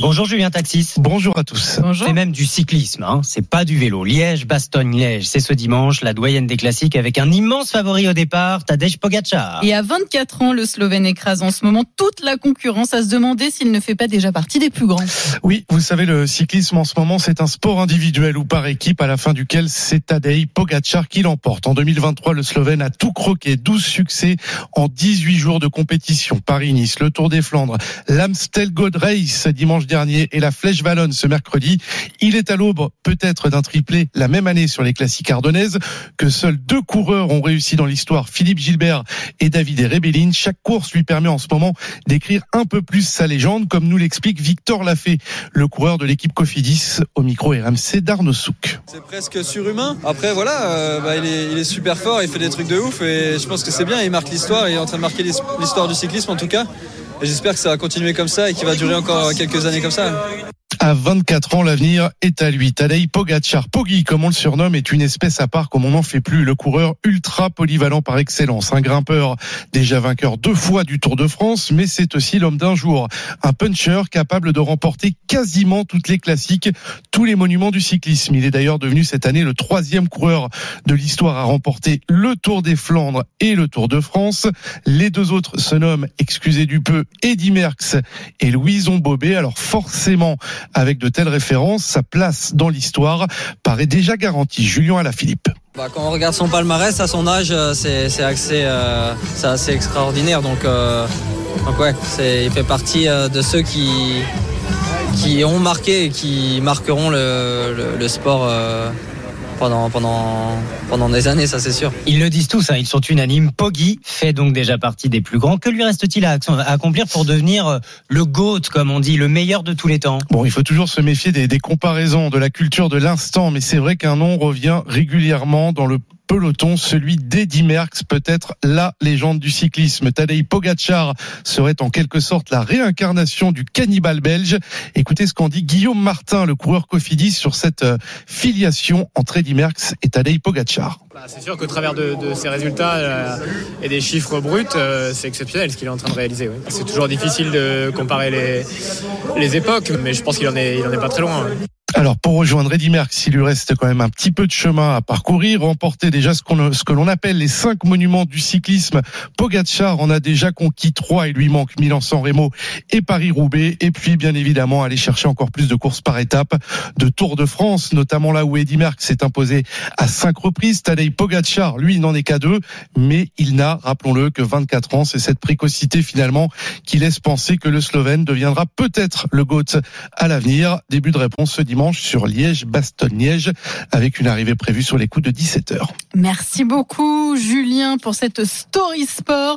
Bonjour Julien Taxis. Bonjour à tous. C'est même du cyclisme, hein. c'est pas du vélo. Liège, Bastogne, Liège, c'est ce dimanche, la doyenne des classiques avec un immense favori au départ, Tadej Pogacar. Et à 24 ans, le Slovène écrase en ce moment toute la concurrence à se demander s'il ne fait pas déjà partie des plus grands. Oui, vous savez, le cyclisme en ce moment, c'est un sport individuel ou par équipe à la fin duquel c'est Tadej Pogacar qui l'emporte. En 2023, le Slovène a tout croqué, 12 succès en 18 jours de compétition. Paris-Nice, le Tour des Flandres, l'Amstel Gold Race dimanche dernier et la Flèche Wallonne ce mercredi. Il est à l'aube peut-être d'un triplé la même année sur les classiques ardennaises que seuls deux coureurs ont réussi dans l'histoire, Philippe Gilbert et David Rebellin. Chaque course lui permet en ce moment d'écrire un peu plus sa légende, comme nous l'explique Victor Lafay, le coureur de l'équipe Cofidis au micro RMC d'Arnaud. C'est presque surhumain. Après voilà, euh, bah, il est super fort, il fait des trucs de ouf et je pense que c'est bien, il marque l'histoire, il est en train de marquer l'histoire du cyclisme en tout cas. J'espère que ça va continuer comme ça et qu'il va durer encore quelques années comme ça. À 24 ans, l'avenir est à lui. Tadej Pogacar, Poggi, comme on le surnomme, est une espèce à part comme on n'en fait plus. Le coureur ultra polyvalent par excellence. Un grimpeur déjà vainqueur deux fois du Tour de France, mais c'est aussi l'homme d'un jour. Un puncher capable de remporter quasiment toutes les classiques, tous les monuments du cyclisme. Il est d'ailleurs devenu cette année le troisième coureur de l'histoire à remporter le Tour des Flandres et le Tour de France. Les deux autres se nomment, excusez du peu, Eddy Merckx et Louison Bobet. Alors forcément, avec de telles références, sa place dans l'histoire paraît déjà garantie. Julien Alaphilippe. Bah, quand on regarde son palmarès à son âge, c'est assez, euh, assez extraordinaire. Donc, euh, ouais, il fait partie euh, de ceux qui, qui ont marqué et qui marqueront le sport. Euh, pendant, pendant, pendant des années, ça c'est sûr. Ils le disent tous, hein, ils sont unanimes. Poggi fait donc déjà partie des plus grands. Que lui reste-t-il à accomplir pour devenir le GOAT, comme on dit, le meilleur de tous les temps? Bon, il faut toujours se méfier des, des comparaisons, de la culture de l'instant, mais c'est vrai qu'un nom revient régulièrement dans le peloton, celui d'Eddy Merckx, peut-être la légende du cyclisme. Tadej Pogacar serait en quelque sorte la réincarnation du cannibale belge. Écoutez ce qu'en dit Guillaume Martin, le coureur Cofidis, sur cette euh, filiation entre Eddy Merckx et Tadej Pogacar. Bah, c'est sûr qu'au travers de, de, ces résultats euh, et des chiffres bruts, euh, c'est exceptionnel ce qu'il est en train de réaliser. C'est toujours difficile de comparer les, les époques, mais je pense qu'il en est, est pas très loin. Alors pour rejoindre Eddy Merckx, il lui reste quand même un petit peu de chemin à parcourir, remporter déjà ce, qu'on, ce que l'on appelle les cinq monuments du cyclisme. Pogacar en a déjà conquis trois, il lui manque Milan-San Remo et Paris-Roubaix, et puis bien évidemment aller chercher encore plus de courses par étapes, de Tour de France, notamment là où Eddy Merckx s'est imposé à cinq reprises. Tadej Pogacar, lui, n'en est qu'à deux, mais il n'a, rappelons-le, que 24 ans. C'est cette précocité finalement qui laisse penser que le Slovène deviendra peut-être le GOAT à l'avenir. Début de réponse ce sur Liège-Bastogne-Liège avec une arrivée prévue sur les coups de 17h. Merci beaucoup Julien pour cette story sport.